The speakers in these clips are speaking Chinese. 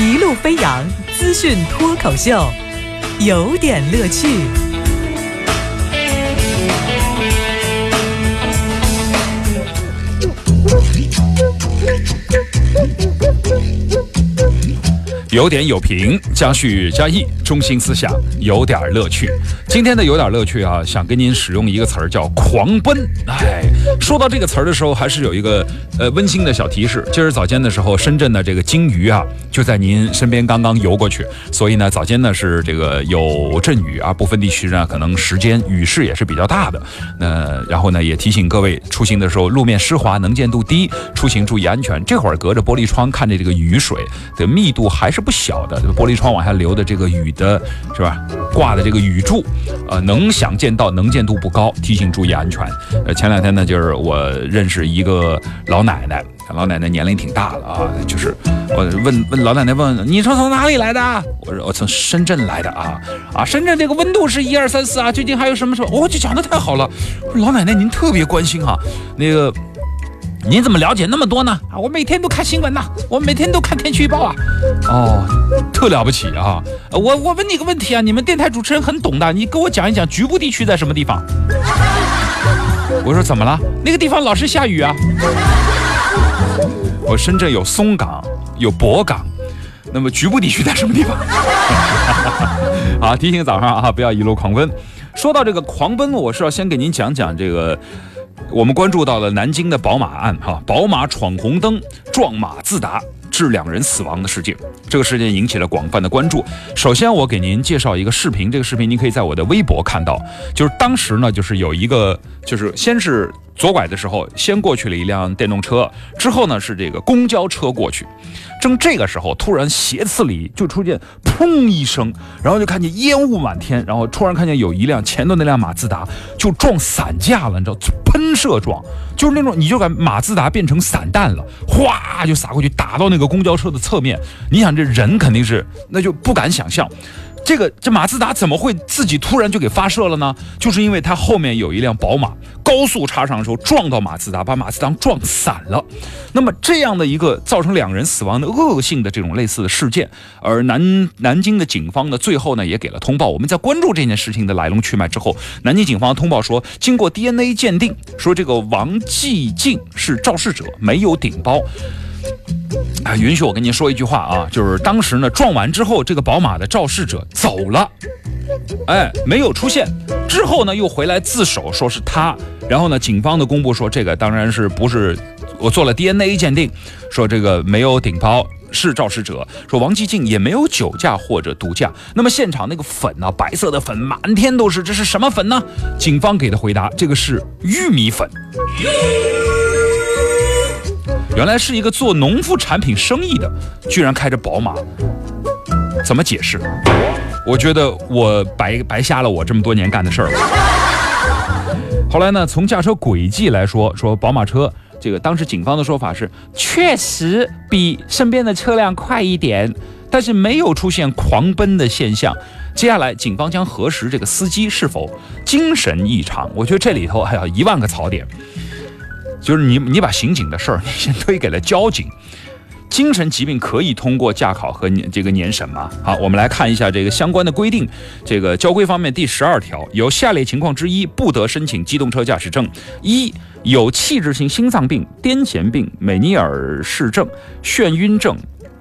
一路飞扬资讯脱口秀，有点乐趣。有点有评，加叙加意，中心思想有点乐趣。今天的有点乐趣啊，想跟您使用一个词儿叫“狂奔”。哎，说到这个词儿的时候，还是有一个呃温馨的小提示。今儿早间的时候，深圳的这个鲸鱼啊，就在您身边刚刚游过去，所以呢，早间呢是这个有阵雨啊，部分地区呢可能时间雨势也是比较大的。那然后呢，也提醒各位出行的时候，路面湿滑，能见度低，出行注意安全。这会儿隔着玻璃窗看着这个雨水的密度还是不小的，玻璃窗往下流的这个雨的，是吧？挂的这个雨柱，呃，能想见到，能见度不高，提醒注意安全。呃，前两天呢，就是我认识一个老奶奶，老奶奶年龄挺大了啊，就是我问问老奶奶问你说从哪里来的？我说我从深圳来的啊啊，深圳这个温度是一二三四啊，最近还有什么什么？哦，这讲的太好了，老奶奶您特别关心哈，那个。您怎么了解那么多呢？啊，我每天都看新闻呐，我每天都看天气预报啊。哦，特了不起啊！我我问你个问题啊，你们电台主持人很懂的，你给我讲一讲局部地区在什么地方？我说怎么了？那个地方老是下雨啊。我深圳有松岗，有博岗，那么局部地区在什么地方？好，提醒早上啊，不要一路狂奔。说到这个狂奔，我是要先给您讲讲这个。我们关注到了南京的宝马案，哈，宝马闯红灯撞马自达致两人死亡的事件，这个事件引起了广泛的关注。首先，我给您介绍一个视频，这个视频您可以在我的微博看到，就是当时呢，就是有一个，就是先是。左拐的时候，先过去了一辆电动车，之后呢是这个公交车过去。正这个时候，突然斜刺里就出现“砰”一声，然后就看见烟雾满天，然后突然看见有一辆前头那辆马自达就撞散架了，你知道，喷射撞，就是那种你就感马自达变成散弹了，哗就洒过去，打到那个公交车的侧面。你想这人肯定是那就不敢想象。这个这马自达怎么会自己突然就给发射了呢？就是因为它后面有一辆宝马高速插上的时候撞到马自达，把马自达撞散了。那么这样的一个造成两人死亡的恶性的这种类似的事件，而南南京的警方呢，最后呢也给了通报。我们在关注这件事情的来龙去脉之后，南京警方通报说，经过 DNA 鉴定，说这个王继静是肇事者，没有顶包。啊，允许我跟您说一句话啊，就是当时呢撞完之后，这个宝马的肇事者走了，哎，没有出现。之后呢又回来自首，说是他。然后呢，警方的公布说，这个当然是不是我做了 DNA 鉴定，说这个没有顶包，是肇事者。说王继静也没有酒驾或者毒驾。那么现场那个粉呢，白色的粉满天都是，这是什么粉呢？警方给的回答，这个是玉米粉。原来是一个做农副产品生意的，居然开着宝马，怎么解释？我觉得我白白瞎了我这么多年干的事儿了。后来呢，从驾车轨迹来说，说宝马车这个当时警方的说法是，确实比身边的车辆快一点，但是没有出现狂奔的现象。接下来，警方将核实这个司机是否精神异常。我觉得这里头还有一万个槽点。就是你，你把刑警的事儿，你先推给了交警。精神疾病可以通过驾考和年这个年审吗？好，我们来看一下这个相关的规定。这个交规方面第十二条，有下列情况之一不得申请机动车驾驶证：一、有器质性心脏病、癫痫病、美尼尔氏症、眩晕症、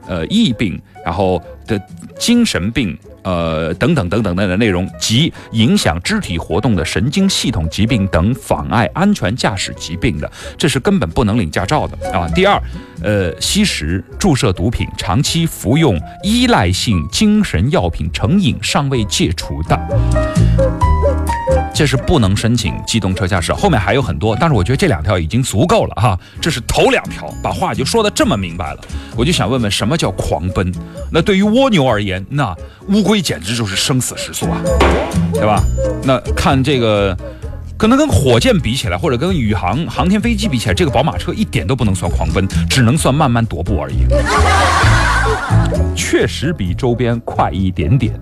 呃，疫病，然后的精神病。呃，等等等等等的内容，及影响肢体活动的神经系统疾病等妨碍安全驾驶疾病的，这是根本不能领驾照的啊。第二，呃，吸食、注射毒品、长期服用依赖性精神药品成瘾尚未戒除的。这是不能申请机动车驾驶，后面还有很多，但是我觉得这两条已经足够了哈。这是头两条，把话就说的这么明白了。我就想问问，什么叫狂奔？那对于蜗牛而言，那乌龟简直就是生死时速啊，对吧？那看这个，可能跟火箭比起来，或者跟宇航航天飞机比起来，这个宝马车一点都不能算狂奔，只能算慢慢踱步而已。确实比周边快一点点，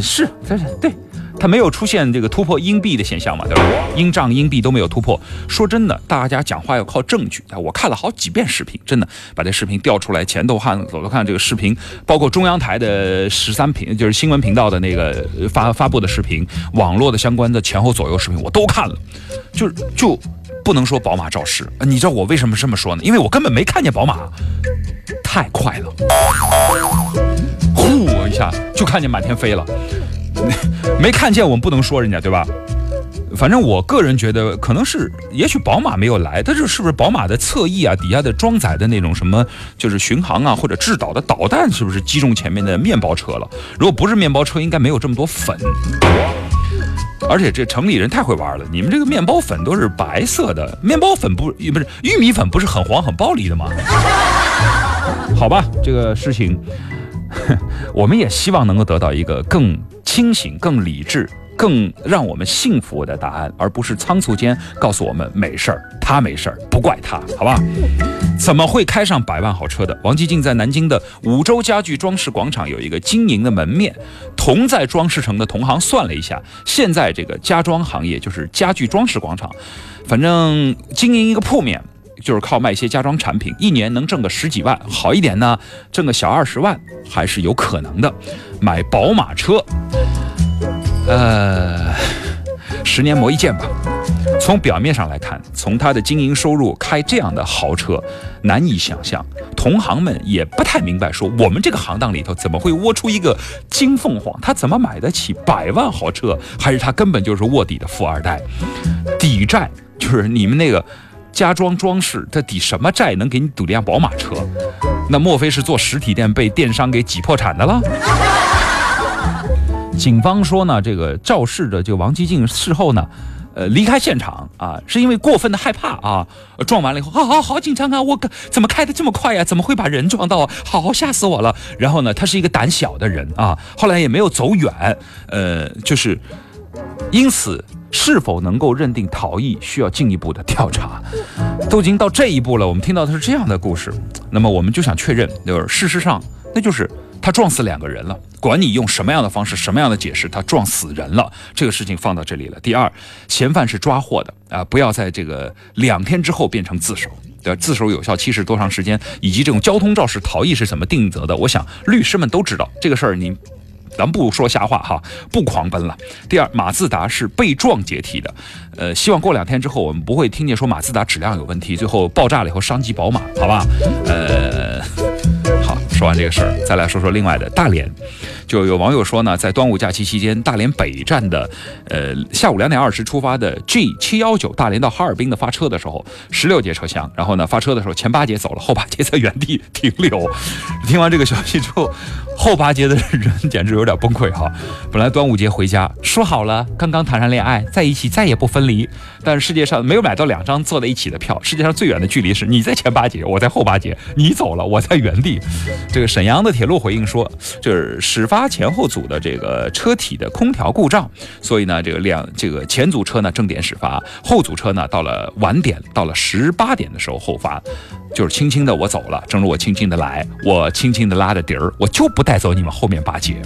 是，这是对。它没有出现这个突破硬币的现象嘛，对吧？硬仗硬币都没有突破。说真的，大家讲话要靠证据啊！我看了好几遍视频，真的把这视频调出来，前头看、左头看这个视频，包括中央台的十三频，就是新闻频道的那个发发布的视频，网络的相关的前后左右视频我都看了，就就不能说宝马肇事。你知道我为什么这么说呢？因为我根本没看见宝马，太快了，呼一下就看见满天飞了。没看见，我们不能说人家，对吧？反正我个人觉得，可能是，也许宝马没有来，但是是不是宝马的侧翼啊，底下的装载的那种什么，就是巡航啊或者制导的导弹，是不是击中前面的面包车了？如果不是面包车，应该没有这么多粉。而且这城里人太会玩了，你们这个面包粉都是白色的，面包粉不不是玉米粉，不是很黄很暴力的吗？好吧，这个事情，我们也希望能够得到一个更。清醒、更理智、更让我们幸福的答案，而不是仓促间告诉我们没事儿，他没事儿，不怪他，好吧？怎么会开上百万豪车的？王继静在南京的五洲家具装饰广场有一个经营的门面，同在装饰城的同行算了一下，现在这个家装行业就是家具装饰广场，反正经营一个铺面。就是靠卖一些家装产品，一年能挣个十几万，好一点呢，挣个小二十万还是有可能的。买宝马车，呃，十年磨一剑吧。从表面上来看，从他的经营收入开这样的豪车，难以想象。同行们也不太明白，说我们这个行当里头怎么会窝出一个金凤凰？他怎么买得起百万豪车？还是他根本就是卧底的富二代？抵债就是你们那个。家装装饰，他抵什么债能给你赌辆宝马车？那莫非是做实体店被电商给挤破产的了？警方说呢，这个肇事的就王吉静事后呢，呃，离开现场啊，是因为过分的害怕啊，撞完了以后，好好好紧张啊，我怎么开的这么快呀？怎么会把人撞到啊？好吓死我了！然后呢，他是一个胆小的人啊，后来也没有走远，呃，就是因此。是否能够认定逃逸，需要进一步的调查。都已经到这一步了，我们听到的是这样的故事，那么我们就想确认，就是事实上，那就是他撞死两个人了。管你用什么样的方式，什么样的解释，他撞死人了，这个事情放到这里了。第二，嫌犯是抓获的啊，不要在这个两天之后变成自首。对，自首有效期是多长时间，以及这种交通肇事逃逸是怎么定责的？我想律师们都知道这个事儿，你。咱不说瞎话哈，不狂奔了。第二，马自达是被撞解体的，呃，希望过两天之后我们不会听见说马自达质量有问题，最后爆炸了以后伤及宝马，好吧？呃，说完这个事儿，再来说说另外的大连。就有网友说呢，在端午假期期间，大连北站的，呃，下午两点二十出发的 G 七幺九大连到哈尔滨的发车的时候，十六节车厢，然后呢发车的时候前八节走了，后八节在原地停留。听完这个消息之后，后八节的人简直有点崩溃哈。本来端午节回家说好了，刚刚谈上恋爱，在一起再也不分离，但是世界上没有买到两张坐在一起的票。世界上最远的距离是你在前八节，我在后八节，你走了，我在原地。这个沈阳的铁路回应说，就是始发。前后组的这个车体的空调故障，所以呢，这个两这个前组车呢正点始发，后组车呢到了晚点，到了十八点的时候后发，就是轻轻的我走了，正如我轻轻的来，我轻轻的拉着底儿，我就不带走你们后面八节。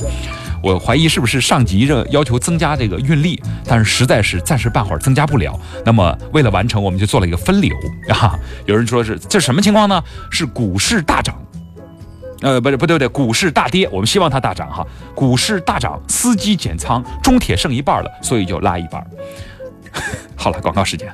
我怀疑是不是上级这要求增加这个运力，但是实在是暂时半会儿增加不了。那么为了完成，我们就做了一个分流啊。有人说是这什么情况呢？是股市大涨。呃，不是，不对，不对，股市大跌，我们希望它大涨哈。股市大涨，司机减仓，中铁剩一半了，所以就拉一半。好了，广告时间。